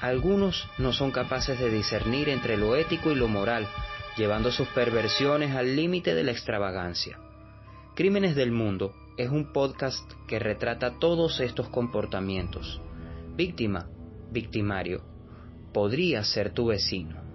Algunos no son capaces de discernir entre lo ético y lo moral, llevando sus perversiones al límite de la extravagancia. Crímenes del Mundo es un podcast que retrata todos estos comportamientos. Víctima, victimario, podría ser tu vecino.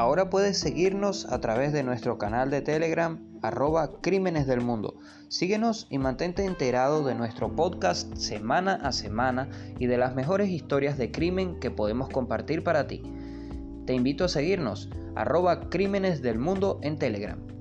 Ahora puedes seguirnos a través de nuestro canal de Telegram arroba Crímenes del Mundo. Síguenos y mantente enterado de nuestro podcast semana a semana y de las mejores historias de crimen que podemos compartir para ti. Te invito a seguirnos arroba Crímenes del Mundo en Telegram.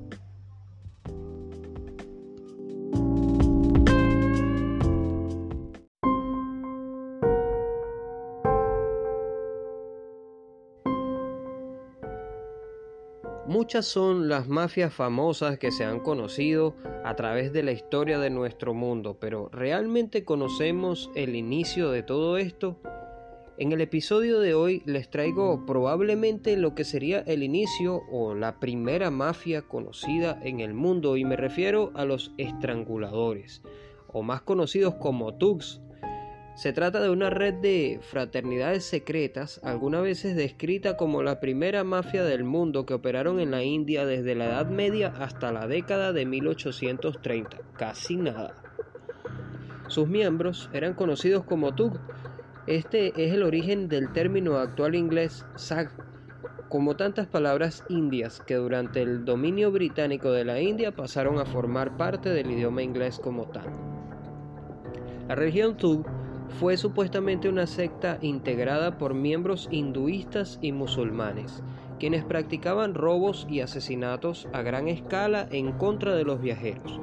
Muchas son las mafias famosas que se han conocido a través de la historia de nuestro mundo, pero ¿realmente conocemos el inicio de todo esto? En el episodio de hoy les traigo probablemente lo que sería el inicio o la primera mafia conocida en el mundo y me refiero a los estranguladores, o más conocidos como thugs se trata de una red de fraternidades secretas, algunas veces descrita como la primera mafia del mundo que operaron en la India desde la Edad Media hasta la década de 1830, casi nada. Sus miembros eran conocidos como Tug. Este es el origen del término actual inglés SAG, como tantas palabras indias que durante el dominio británico de la India pasaron a formar parte del idioma inglés como tal. La región Tug fue supuestamente una secta integrada por miembros hinduistas y musulmanes, quienes practicaban robos y asesinatos a gran escala en contra de los viajeros.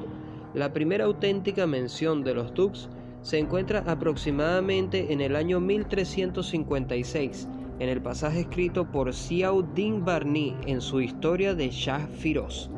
La primera auténtica mención de los Tuks se encuentra aproximadamente en el año 1356, en el pasaje escrito por Din Barni en su historia de Shah Firoz.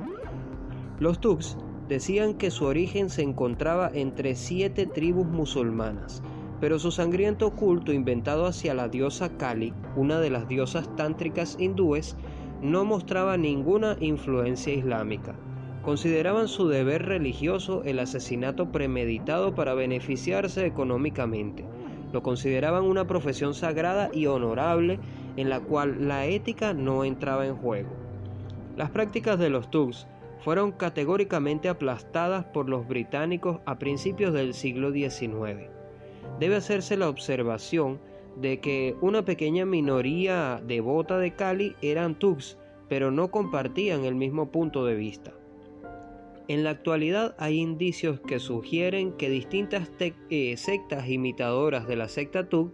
Los Tuks decían que su origen se encontraba entre siete tribus musulmanas, pero su sangriento culto inventado hacia la diosa Kali, una de las diosas tántricas hindúes, no mostraba ninguna influencia islámica. Consideraban su deber religioso el asesinato premeditado para beneficiarse económicamente. Lo consideraban una profesión sagrada y honorable en la cual la ética no entraba en juego. Las prácticas de los Tugs fueron categóricamente aplastadas por los británicos a principios del siglo XIX debe hacerse la observación de que una pequeña minoría devota de Cali eran Tugs, pero no compartían el mismo punto de vista. En la actualidad hay indicios que sugieren que distintas eh, sectas imitadoras de la secta Tug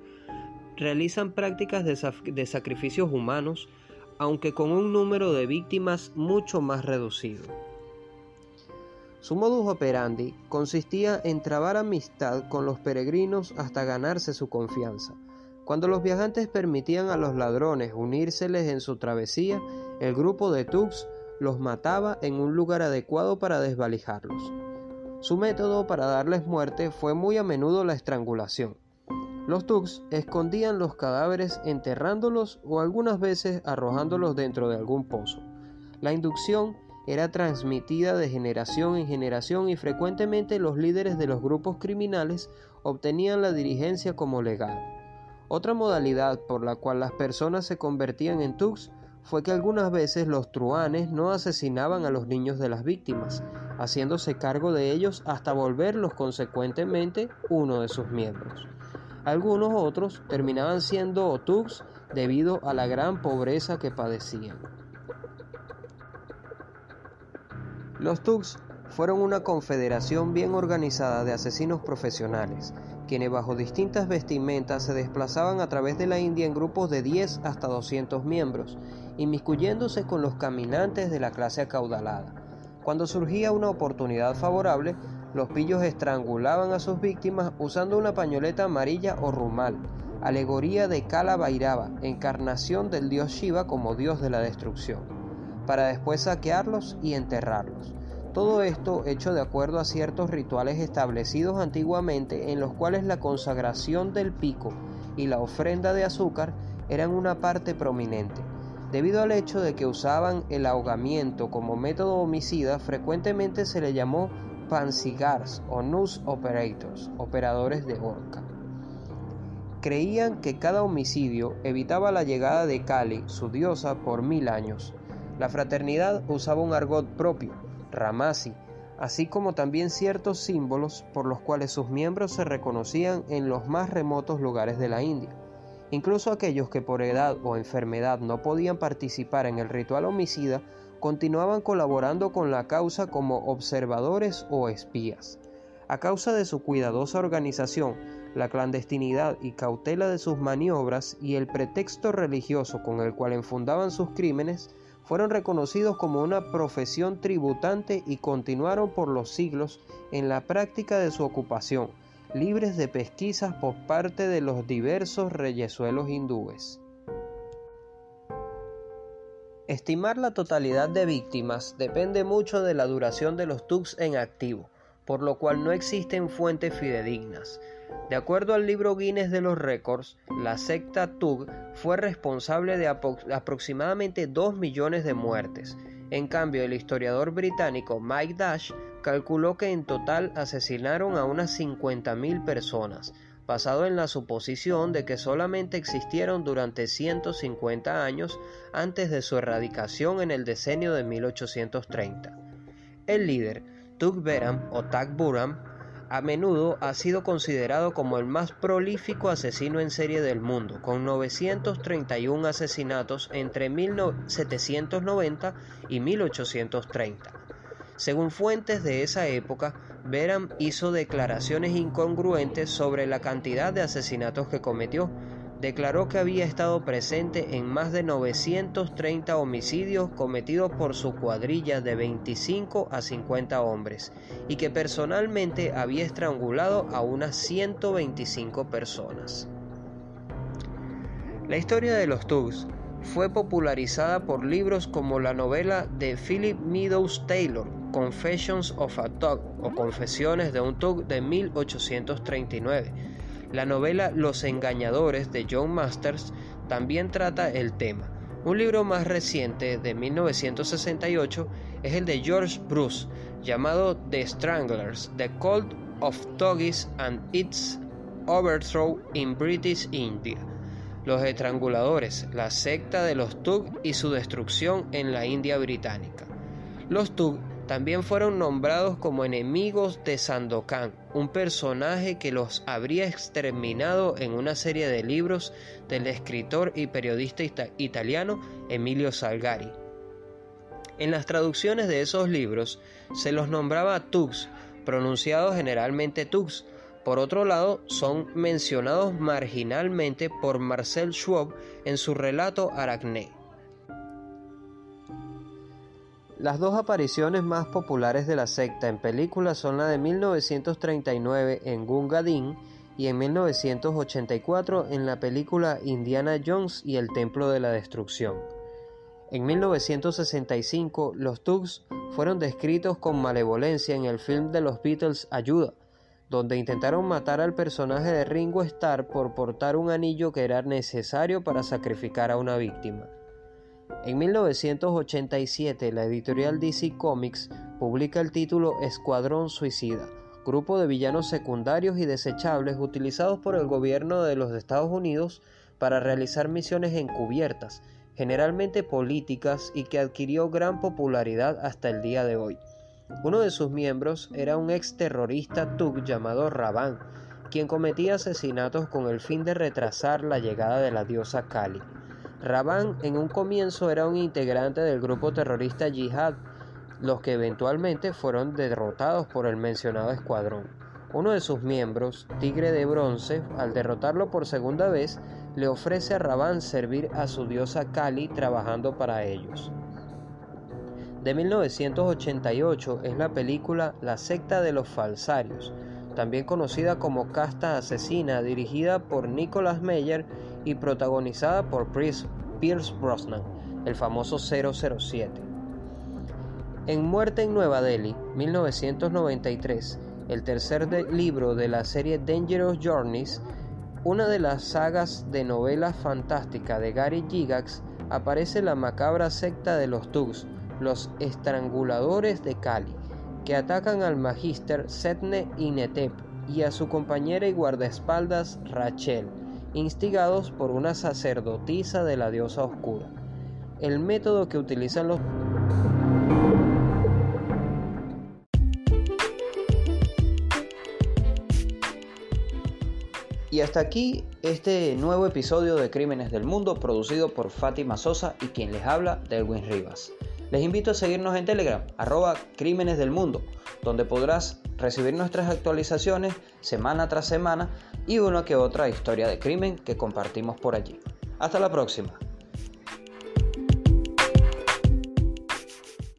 realizan prácticas de sacrificios humanos, aunque con un número de víctimas mucho más reducido. Su modus operandi consistía en trabar amistad con los peregrinos hasta ganarse su confianza. Cuando los viajantes permitían a los ladrones unírseles en su travesía, el grupo de Tux los mataba en un lugar adecuado para desvalijarlos. Su método para darles muerte fue muy a menudo la estrangulación. Los Tux escondían los cadáveres enterrándolos o algunas veces arrojándolos dentro de algún pozo. La inducción era transmitida de generación en generación y frecuentemente los líderes de los grupos criminales obtenían la dirigencia como legal. Otra modalidad por la cual las personas se convertían en tugs fue que algunas veces los truanes no asesinaban a los niños de las víctimas, haciéndose cargo de ellos hasta volverlos consecuentemente uno de sus miembros. Algunos otros terminaban siendo tugs debido a la gran pobreza que padecían. Los Tugs fueron una confederación bien organizada de asesinos profesionales, quienes bajo distintas vestimentas se desplazaban a través de la India en grupos de 10 hasta 200 miembros, inmiscuyéndose con los caminantes de la clase acaudalada. Cuando surgía una oportunidad favorable, los pillos estrangulaban a sus víctimas usando una pañoleta amarilla o rumal, alegoría de Kala Bhairava, encarnación del dios Shiva como dios de la destrucción, para después saquearlos y enterrarlos. Todo esto hecho de acuerdo a ciertos rituales establecidos antiguamente en los cuales la consagración del pico y la ofrenda de azúcar eran una parte prominente. Debido al hecho de que usaban el ahogamiento como método homicida, frecuentemente se le llamó pancigars o nus operators, operadores de horca. Creían que cada homicidio evitaba la llegada de Kali, su diosa, por mil años. La fraternidad usaba un argot propio, ramasi, así como también ciertos símbolos por los cuales sus miembros se reconocían en los más remotos lugares de la India. Incluso aquellos que por edad o enfermedad no podían participar en el ritual homicida continuaban colaborando con la causa como observadores o espías. A causa de su cuidadosa organización, la clandestinidad y cautela de sus maniobras y el pretexto religioso con el cual enfundaban sus crímenes, fueron reconocidos como una profesión tributante y continuaron por los siglos en la práctica de su ocupación, libres de pesquisas por parte de los diversos reyesuelos hindúes. Estimar la totalidad de víctimas depende mucho de la duración de los TUCs en activo, por lo cual no existen fuentes fidedignas. De acuerdo al libro Guinness de los Récords, la secta Tug fue responsable de aproximadamente 2 millones de muertes. En cambio, el historiador británico Mike Dash calculó que en total asesinaron a unas 50.000 personas, basado en la suposición de que solamente existieron durante 150 años antes de su erradicación en el decenio de 1830. El líder, Tug Beram o Tag Buram, a menudo ha sido considerado como el más prolífico asesino en serie del mundo, con 931 asesinatos entre 1790 y 1830. Según fuentes de esa época, Beram hizo declaraciones incongruentes sobre la cantidad de asesinatos que cometió. Declaró que había estado presente en más de 930 homicidios cometidos por su cuadrilla de 25 a 50 hombres y que personalmente había estrangulado a unas 125 personas. La historia de los Tugs fue popularizada por libros como la novela de Philip Meadows Taylor, Confessions of a Tug o Confesiones de un Tug de 1839. La novela Los Engañadores de John Masters también trata el tema. Un libro más reciente de 1968 es el de George Bruce, llamado The Stranglers, The Cult of Tuggies and Its Overthrow in British India. Los estranguladores, la secta de los Tug y su destrucción en la India británica. Los Tug también fueron nombrados como enemigos de Sandokan, un personaje que los habría exterminado en una serie de libros del escritor y periodista italiano Emilio Salgari. En las traducciones de esos libros se los nombraba Tux, pronunciados generalmente Tux. Por otro lado, son mencionados marginalmente por Marcel Schwab en su relato Aracné. Las dos apariciones más populares de la secta en películas son la de 1939 en Gunga Din y en 1984 en la película Indiana Jones y el Templo de la Destrucción. En 1965 los Tugs fueron descritos con malevolencia en el film de los Beatles Ayuda, donde intentaron matar al personaje de Ringo Starr por portar un anillo que era necesario para sacrificar a una víctima. En 1987, la editorial DC Comics publica el título Escuadrón Suicida, grupo de villanos secundarios y desechables utilizados por el gobierno de los Estados Unidos para realizar misiones encubiertas, generalmente políticas y que adquirió gran popularidad hasta el día de hoy. Uno de sus miembros era un ex terrorista llamado Raban, quien cometía asesinatos con el fin de retrasar la llegada de la diosa Kali. Raban en un comienzo era un integrante del grupo terrorista Jihad, los que eventualmente fueron derrotados por el mencionado escuadrón. Uno de sus miembros, Tigre de Bronce, al derrotarlo por segunda vez, le ofrece a Raban servir a su diosa Kali trabajando para ellos. de 1988 es la película La secta de los falsarios, también conocida como Casta Asesina, dirigida por Nicholas Meyer y protagonizada por Pierce Brosnan, el famoso 007. En Muerte en Nueva Delhi, 1993, el tercer libro de la serie Dangerous Journeys, una de las sagas de novelas fantásticas de Gary Gygax, aparece la macabra secta de los Tugs, los estranguladores de Kali, que atacan al magíster Setne Inetep y a su compañera y guardaespaldas Rachel, instigados por una sacerdotisa de la diosa oscura. El método que utilizan los Y hasta aquí este nuevo episodio de Crímenes del Mundo producido por Fátima Sosa y quien les habla, Delwin Rivas. Les invito a seguirnos en Telegram, arroba Crímenes del Mundo, donde podrás recibir nuestras actualizaciones semana tras semana y una que otra historia de crimen que compartimos por allí. Hasta la próxima.